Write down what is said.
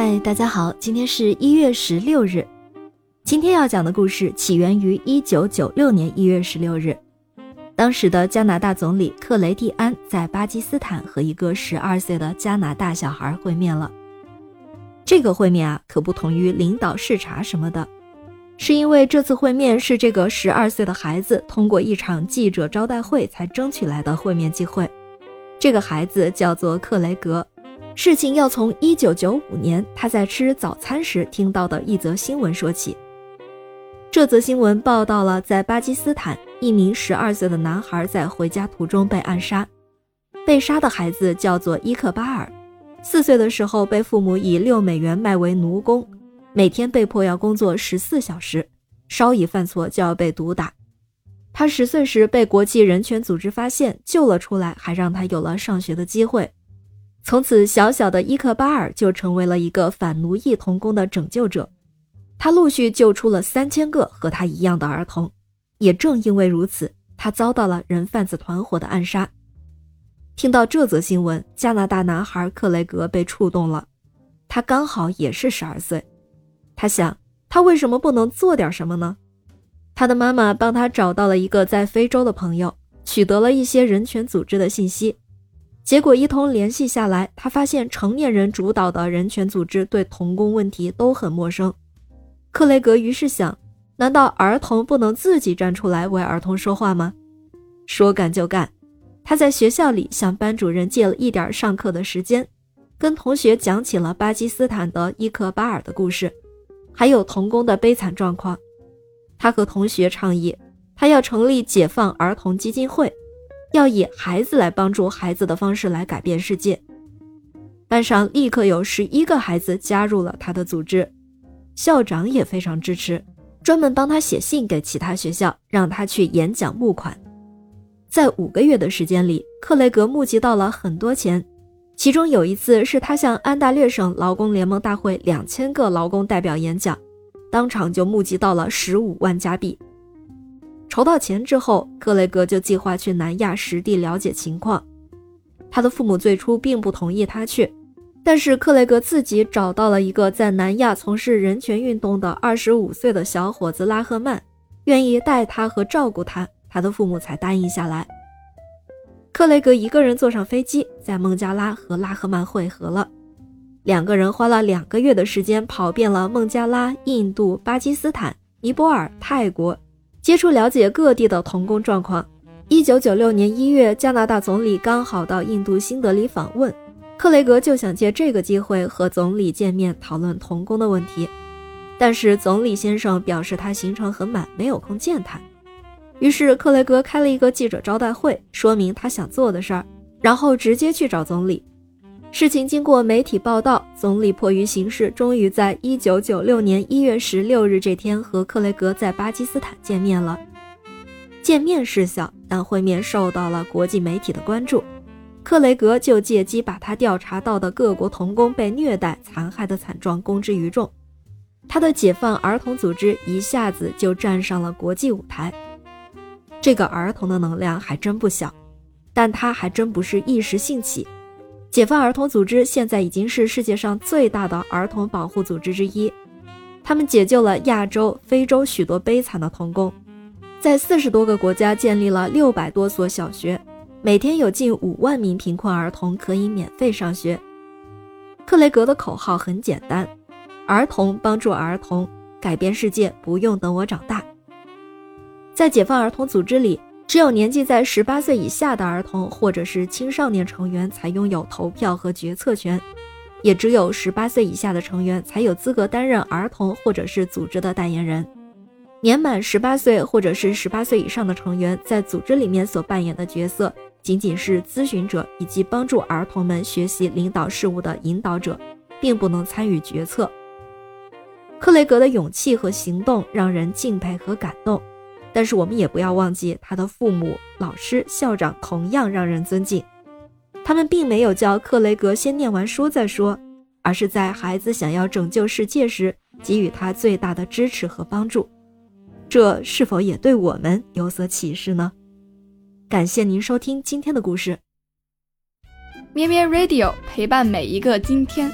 嗨，大家好，今天是一月十六日。今天要讲的故事起源于一九九六年一月十六日，当时的加拿大总理克雷蒂安在巴基斯坦和一个十二岁的加拿大小孩会面了。这个会面啊，可不同于领导视察什么的，是因为这次会面是这个十二岁的孩子通过一场记者招待会才争取来的会面机会。这个孩子叫做克雷格。事情要从一九九五年他在吃早餐时听到的一则新闻说起。这则新闻报道了在巴基斯坦一名十二岁的男孩在回家途中被暗杀，被杀的孩子叫做伊克巴尔，四岁的时候被父母以六美元卖为奴工，每天被迫要工作十四小时，稍一犯错就要被毒打。他十岁时被国际人权组织发现救了出来，还让他有了上学的机会。从此，小小的伊克巴尔就成为了一个反奴役童工的拯救者。他陆续救出了三千个和他一样的儿童。也正因为如此，他遭到了人贩子团伙的暗杀。听到这则新闻，加拿大男孩克雷格被触动了。他刚好也是十二岁，他想，他为什么不能做点什么呢？他的妈妈帮他找到了一个在非洲的朋友，取得了一些人权组织的信息。结果一通联系下来，他发现成年人主导的人权组织对童工问题都很陌生。克雷格于是想：难道儿童不能自己站出来为儿童说话吗？说干就干，他在学校里向班主任借了一点上课的时间，跟同学讲起了巴基斯坦的伊克巴尔的故事，还有童工的悲惨状况。他和同学倡议，他要成立解放儿童基金会。要以孩子来帮助孩子的方式来改变世界。班上立刻有十一个孩子加入了他的组织，校长也非常支持，专门帮他写信给其他学校，让他去演讲募款。在五个月的时间里，克雷格募集到了很多钱，其中有一次是他向安大略省劳工联盟大会两千个劳工代表演讲，当场就募集到了十五万加币。筹到钱之后，克雷格就计划去南亚实地了解情况。他的父母最初并不同意他去，但是克雷格自己找到了一个在南亚从事人权运动的二十五岁的小伙子拉赫曼，愿意带他和照顾他，他的父母才答应下来。克雷格一个人坐上飞机，在孟加拉和拉赫曼会合了。两个人花了两个月的时间，跑遍了孟加拉、印度、巴基斯坦、尼泊尔、泰国。接触了解各地的童工状况。一九九六年一月，加拿大总理刚好到印度新德里访问，克雷格就想借这个机会和总理见面，讨论童工的问题。但是总理先生表示他行程很满，没有空见他。于是克雷格开了一个记者招待会，说明他想做的事儿，然后直接去找总理。事情经过媒体报道，总理迫于形势，终于在一九九六年一月十六日这天和克雷格在巴基斯坦见面了。见面事小，但会面受到了国际媒体的关注。克雷格就借机把他调查到的各国童工被虐待、残害的惨状公之于众。他的解放儿童组织一下子就站上了国际舞台。这个儿童的能量还真不小，但他还真不是一时兴起。解放儿童组织现在已经是世界上最大的儿童保护组织之一，他们解救了亚洲、非洲许多悲惨的童工，在四十多个国家建立了六百多所小学，每天有近五万名贫困儿童可以免费上学。克雷格的口号很简单：儿童帮助儿童，改变世界不用等我长大。在解放儿童组织里。只有年纪在十八岁以下的儿童或者是青少年成员才拥有投票和决策权，也只有十八岁以下的成员才有资格担任儿童或者是组织的代言人。年满十八岁或者是十八岁以上的成员在组织里面所扮演的角色，仅仅是咨询者以及帮助儿童们学习领导事务的引导者，并不能参与决策。克雷格的勇气和行动让人敬佩和感动。但是我们也不要忘记，他的父母、老师、校长同样让人尊敬。他们并没有叫克雷格先念完书再说，而是在孩子想要拯救世界时给予他最大的支持和帮助。这是否也对我们有所启示呢？感谢您收听今天的故事。咩咩 Radio 陪伴每一个今天。